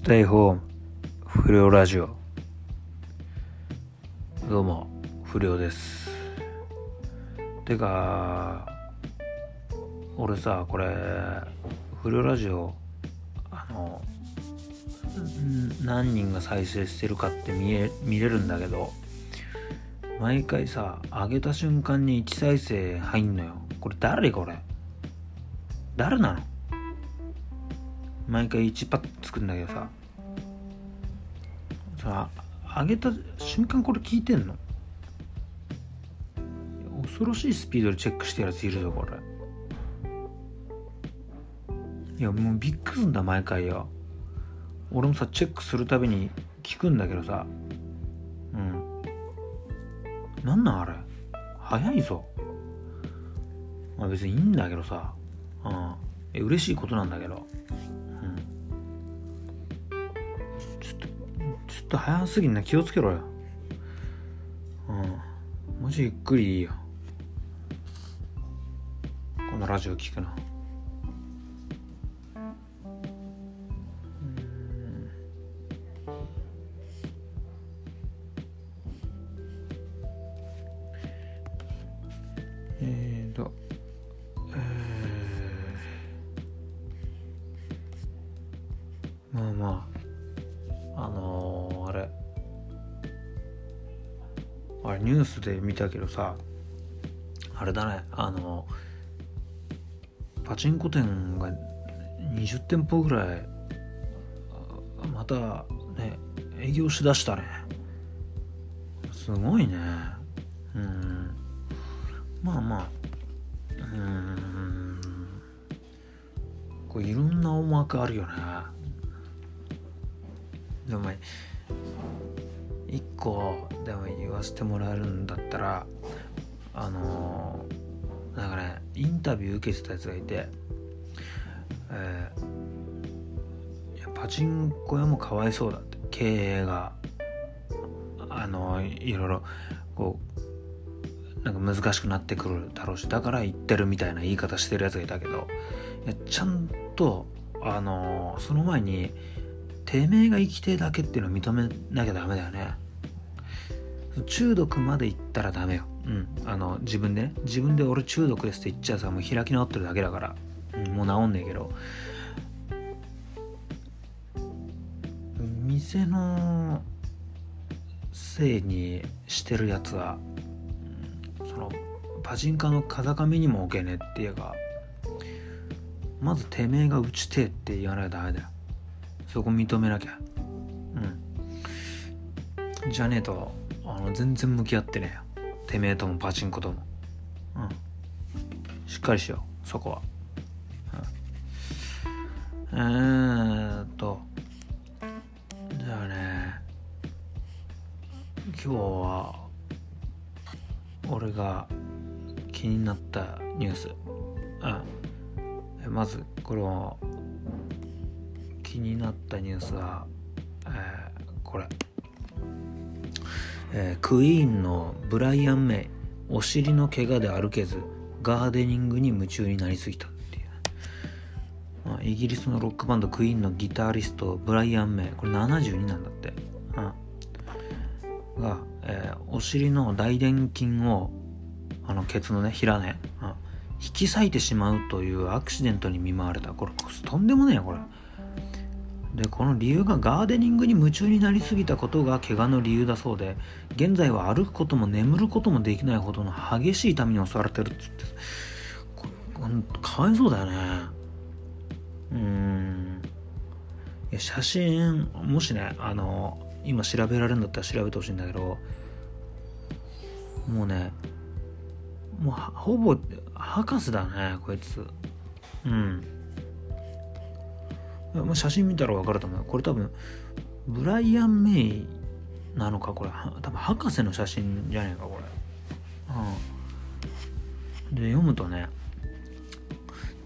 ステイホーム不良ラジオ。どうも不良です。てか俺さこれ不良ラジオあの何人が再生してるかって見え見れるんだけど毎回さ上げた瞬間に1再生入んのよ。これ誰？これ。誰なの？毎回1パッつくんだけどさ。さ上げた瞬間これ聞いてんの？恐ろしいスピードでチェックしてるやついるぞこれ。いやもうびっくりすんだ毎回よ。俺もさチェックするたびに聞くんだけどさ。うん。なんなんあれ？早いぞ。まあ別にいいんだけどさ。うん。え嬉しいことなんだけど。と早すぎんな。気をつけろよ。うん。マジゆっくりいいよ。このラジオ聞くのえーと。ニュースで見たけどさあれだねあのパチンコ店が20店舗ぐらいまたね営業しだしたね。すごいね。うん。まあまあうん。こういろんな思惑あるよね。でも一個でも言わせてもらえるんだったらあのー、なんかねインタビュー受けてたやつがいて、えー、いやパチンコ屋もかわいそうだって経営が。あのー、いろいろこうなんか難しくなってくるだろうしだから言ってるみたいな言い方してるやつがいたけどいやちゃんとあのその前にてめえが生きてえだけっていうのを認めなきゃダメだよね。中毒までいったらダメよ。うん。あの自分でね。自分で俺中毒ですって言っちゃうさもう開き直ってるだけだから、うん、もう治んねえけど。店のせいにしてるやつは、うん、そのパチンカの風上にも置けねえっていうかまずてめえが打ちてえって言わなきゃダメだよ。そこ認めなきゃ。うん。じゃねえとの全然向き合ってねえよ。てめえともパチンコとも。うん。しっかりしようそこは、うん、えーっと。じゃあね。今日は俺が気になったニュース。うん。まずこの気になったニュースは、えー、これ、えー、クイーンのブライアン・メイお尻の怪我で歩けずガーデニングに夢中になりすぎたっていう、まあ、イギリスのロックバンドクイーンのギタリストブライアン・メイこれ72なんだって、うん、が、えー、お尻の大臀筋をあのケツのね平ね、うん、引き裂いてしまうというアクシデントに見舞われた。これとんでもねえよこれ。でこの理由がガーデニングに夢中になりすぎたことが怪我の理由だそうで現在は歩くことも眠ることもできないほどの激しい痛みに襲われてるっつってかわいそうだよね。うん。いや写真もしねあの今調べられるんだったら調べてほしいんだけどもうねもうほぼ博士だねこいつ。うん。まあ、写真見たら分かると思う。これ多分ブライアン・メイなのかこれ。多分博士の写真じゃねえかこれ。うん。で読むとね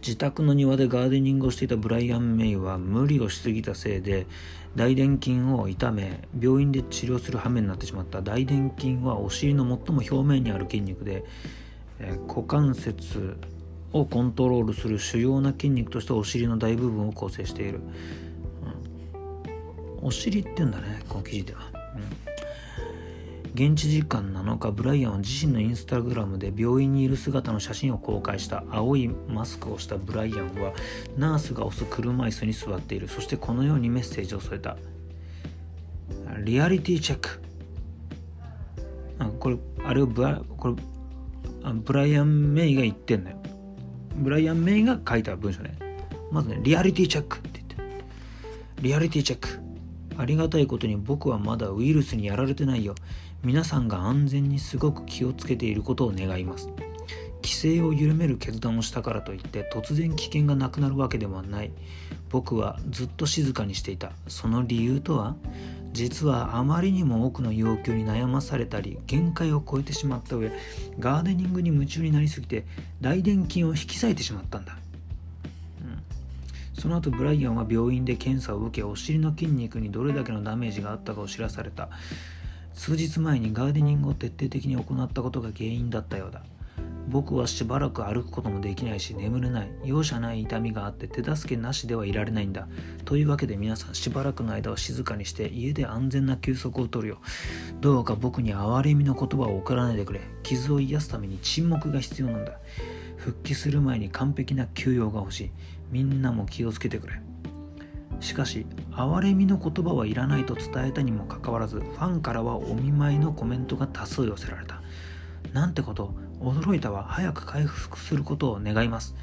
自宅の庭でガーデニングをしていたブライアン・メイは無理をしすぎたせいで大臀筋を痛め病院で治療する羽目になってしまった。大臀筋はお尻の最も表面にある筋肉で、えー、股関節をコントロールする主要な筋肉としてお尻の大部分を構成している、お尻って言うんだねこの記事では、うん、現地時間7日ブライアンは自身のインスタグラムで病院にいる姿の写真を公開した。青いマスクをしたブライアンはナースが押す車椅子に座っている。そしてこのようにメッセージを添えた。リアリティチェック。あこれあれをブラこれブライアン・メイが言ってんだよ。ブライアン・メイが書いた文章ね。まずねリアリティチェックって言って。リアリティチェック。ありがたいことに僕はまだウイルスにやられてないよ。皆さんが安全にすごく気をつけていることを願います。規制を緩める決断をしたからといって突然危険がなくなるわけではない。僕はずっと静かにしていた。その理由とは実はあまりにも多くの要求に悩まされたり限界を超えてしまった上ガーデニングに夢中になりすぎて大臀筋を引き裂いてしまったんだ、うん、その後ブライアンは病院で検査を受けお尻の筋肉にどれだけのダメージがあったかを知らされた。数日前にガーデニングを徹底的に行ったことが原因だったようだ。僕はしばらく歩くこともできないし眠れない。容赦ない痛みがあって手助けなしではいられないんだ。というわけで皆さんしばらくの間は静かにして家で安全な休息をとるよどうか僕に憐れみの言葉を送らないでくれ。傷を癒すために沈黙が必要なんだ。復帰する前に完璧な休養が欲しい。みんなも気をつけてくれ。しかし憐れみの言葉はいらないと伝えたにもかかわらずファンからはお見舞いのコメントが多数寄せられた。なんてこと。驚いたわ。早く回復することを願います。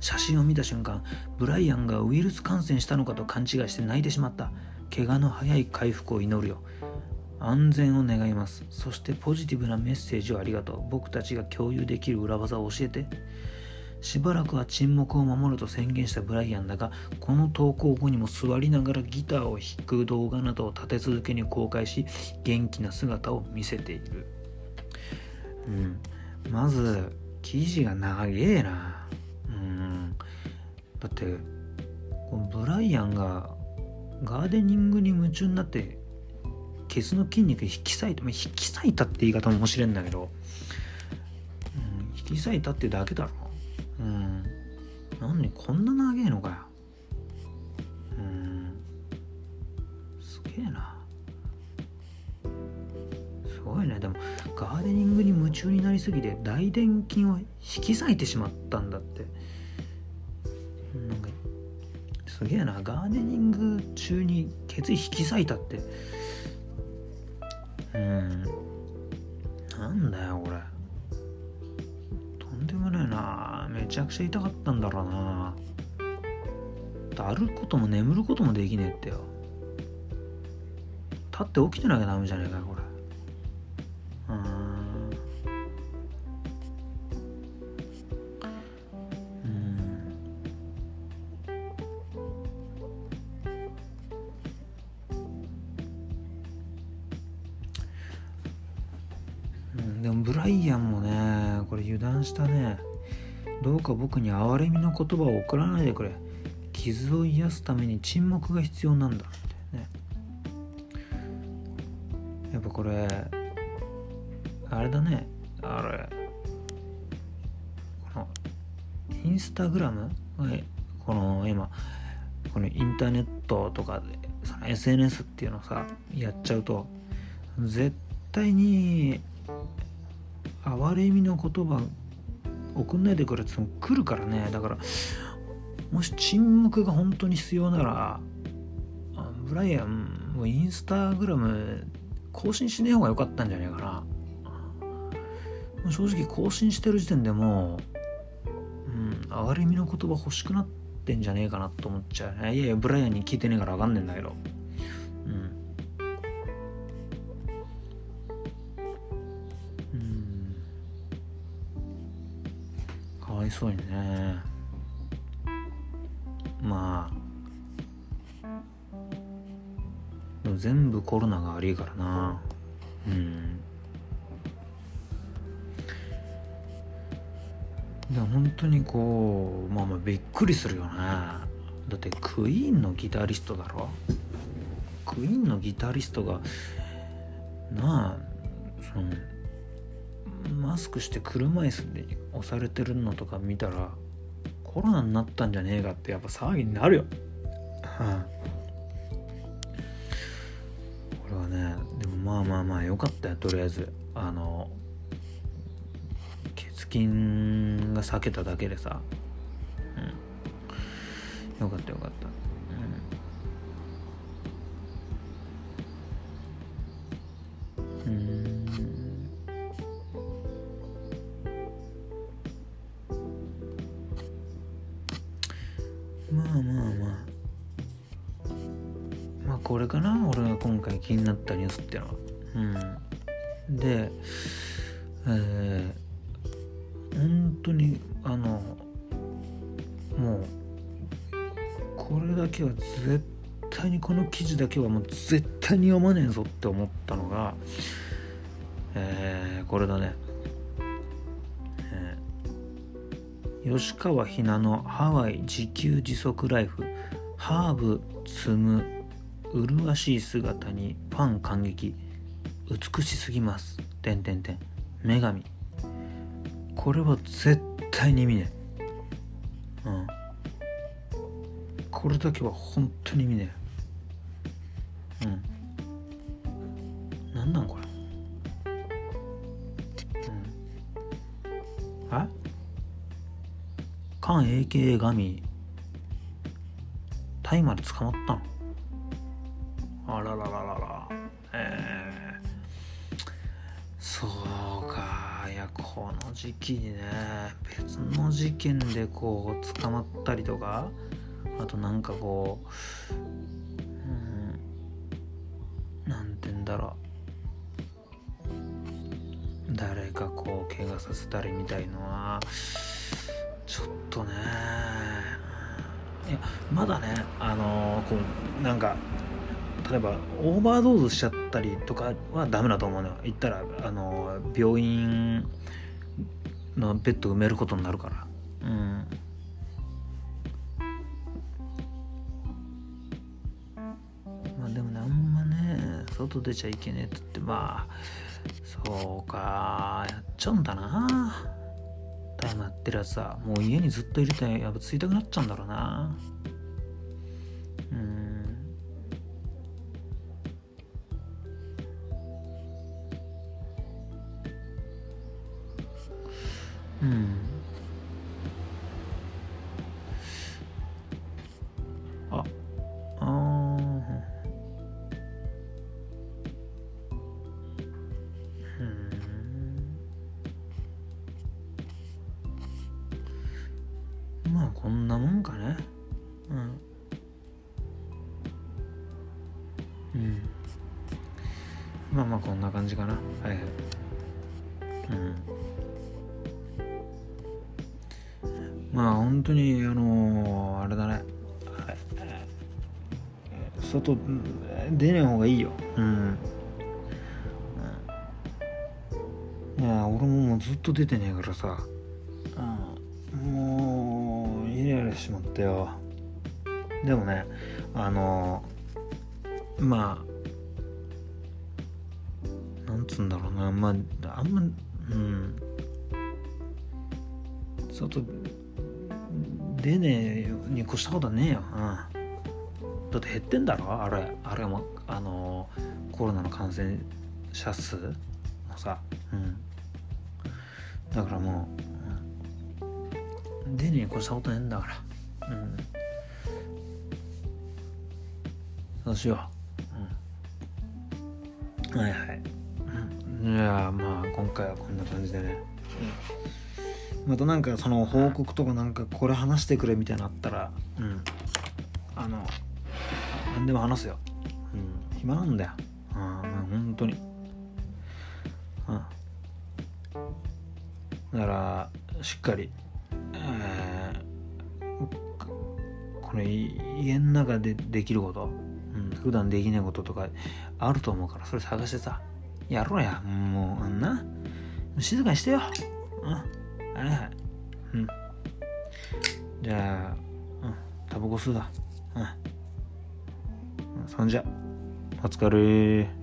写真を見た瞬間ブライアンがウイルス感染したのかと勘違いして泣いてしまった。怪我の早い回復を祈るよ。安全を願います。そしてポジティブなメッセージをありがとう。僕たちが共有できる裏技を教えて。しばらくは沈黙を守ると宣言したブライアンだがこの投稿後にも座りながらギターを弾く動画などを立て続けに公開し元気な姿を見せている。うん。まず記事が長えな。うん。だってこのブライアンがガーデニングに夢中になってケツの筋肉引き裂いた、まあ、引き裂いたって言い方も面白いんだけど、うん、引き裂いたってだけだろ。うん。こんな長えのかよ。うん。すげえな。ごいね。でもガーデニングに夢中になりすぎて大臀筋を引き裂いてしまったんだって。なんかすげえな。ガーデニング中にケツ引き裂いたって。うん。なんだよこれ。とんでもないな。めちゃくちゃ痛かったんだろうな。歩くことも眠ることもできねえってよ。立って起きてなきゃダメじゃねえかよこれ。か僕に憐れみの言葉を送らないでくれ。傷を癒すために沈黙が必要なんだ。ってね。やっぱこれあれだね。あれ。このインスタグラム？この今このインターネットとかで SNS っていうのさやっちゃうと絶対に哀れみの言葉送んないでくれって来るからね。だからもし沈黙が本当に必要ならブライアンもインスタグラム更新しねえ方が良かったんじゃないかな。正直更新してる時点でもう、うん、哀れみの言葉欲しくなってんじゃねえかなと思っちゃういやいやブライアンに聞いてねえから分かんねえんだけど。わいそうにね。まあ。でも全部コロナが悪いからな。うん。で本当にこうまあまあびっくりするよね。だってクイーンのギタリストだろ？クイーンのギタリストがなあそのマスクして車椅子に押されてるのとか見たらコロナになったんじゃねえかってやっぱ騒ぎになるよ。はあ、これはねでもまあまあまあよかったよとりあえず。あの血筋が避けただけでさ。うん。よかったよかったまあまあまあ。まあこれかな俺が今回気になったニュースってのは。うん。でえー、本当にあのもうこれだけは絶対にこの記事だけはもう絶対に読まねえぞって思ったのがえー、これだね、吉川ひなのハワイ自給自足ライフ。ハーブ摘む麗しい姿にファン感激。美しすぎます。てんてんてん。女神。これは絶対に見ねえ。うん。これだけは本当に見ねえ。うん。なんなんこれ。うん。あ？関 AKA 神。タイまで捕まったの？あららららら。えー、そうか。いやこの時期にね別の事件でこう捕まったりとかあとなんかこううんなんて言うんだろう。誰かこう怪我させたりみたいのはとね。いやまだねあのこうなんか例えばオーバードーズしちゃったりとかはダメだと思うのよ。言ったらあの病院のベッド埋めることになるから。うん。まあでもねあんまね外出ちゃいけねえって言ってまあそうかやっちゃうんだな。タイムやってるやつさもう家にずっといるとやっぱついたくなっちゃうんだろうな。じかな。はいはい。うん。まあ本当にあのーあれだね。外出ない方がいいよ。うん。いや俺ももうずっと出てねえからさ、うん、もうイライラしちまったよ。でもねあのーまあなんつうんだろうな。まああんまうん。外出ねえに越したことはねえよ、うん、だって減ってんだろ？あれあれもあのコロナの感染者数もさ。うん。だからもう、出ねえに越したことねえんだから。うん。そうしよう、うん、はいはい、いやまあ今回はこんな感じでね、うん、またなんかその報告とかなんかこれ話してくれみたいなのあったらうん。あの何でも話すよ。うん。暇なんだよ。うんまあ本当に。うん。だからしっかり、えーこの家の中でできること、うん、普段できないこととかあると思うからそれ探してさやろうや。もうあんな。静かにしてよ。うん。はいはい。うん。じゃあうん。タバコ吸うだ。うん。そんじゃ。お疲れ。